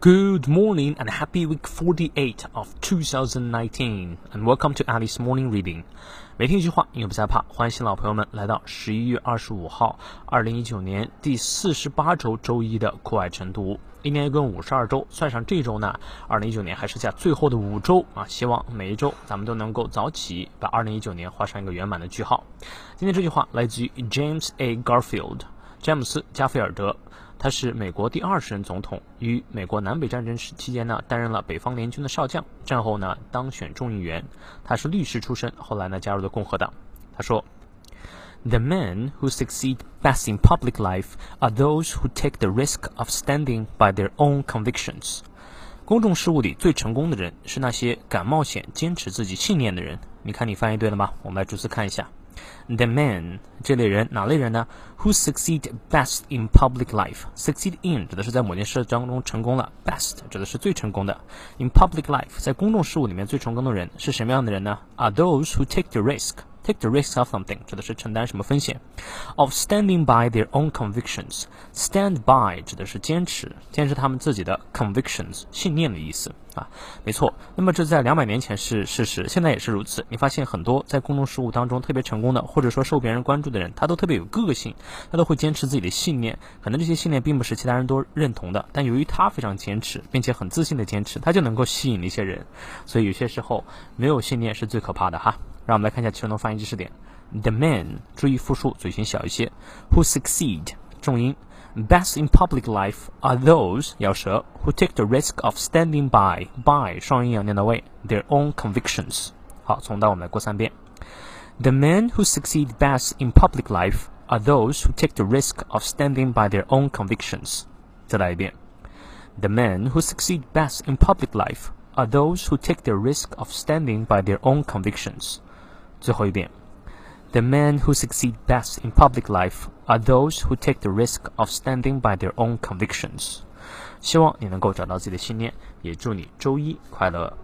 Good morning and happy week 48 of 2019 and welcome to Alice Morning Reading。每天一句话，英语不再怕。欢迎新老朋友们来到十一月二十五号，二零一九年第四十八周周一的课外晨读。一年一共五十二周，算上这周呢，二零一九年还剩下最后的五周啊！希望每一周咱们都能够早起，把二零一九年画上一个圆满的句号。今天这句话来自于 James A. Garfield，詹姆斯·加菲尔德。他是美国第二十任总统，于美国南北战争时期间呢，担任了北方联军的少将。战后呢，当选众议员。他是律师出身，后来呢，加入了共和党。他说：“The men who succeed best in public life are those who take the risk of standing by their own convictions。”公众事务里最成功的人是那些敢冒险、坚持自己信念的人。你看，你翻译对了吗？我们来逐字看一下。The man 这类人哪类人呢？Who succeed best in public life? Succeed in 指的是在某件事当中成功了，best 指的是最成功的。In public life 在公众事务里面最成功的人是什么样的人呢？Are those who take the risk take the risk of something 指的是承担什么风险，of standing by their own convictions。stand by 指的是坚持，坚持他们自己的 convictions 信念的意思啊，没错。那么这在两百年前是事实，现在也是如此。你发现很多在公众事务当中特别成功的，或者说受别人关注的人，他都特别有个性，他都会坚持自己的信念。可能这些信念并不是其他人都认同的，但由于他非常坚持，并且很自信的坚持，他就能够吸引一些人。所以有些时候没有信念是最可怕的哈。让我们来看一下其中的发音知识点。The men，注意复数，嘴型小一些。Who succeed，重音。Best in public life are those 咬舌 who take the risk of standing by by 双音要念到位 their own convictions。好，从到我们来过三遍。The men who succeed best in public life are those who take the risk of standing by their own convictions。再来一遍。The men who succeed best in public life are those who take the risk of standing by their own convictions。 最后一遍，The men who succeed best in public life are those who take the risk of standing by their own convictions。希望你能够找到自己的信念，也祝你周一快乐。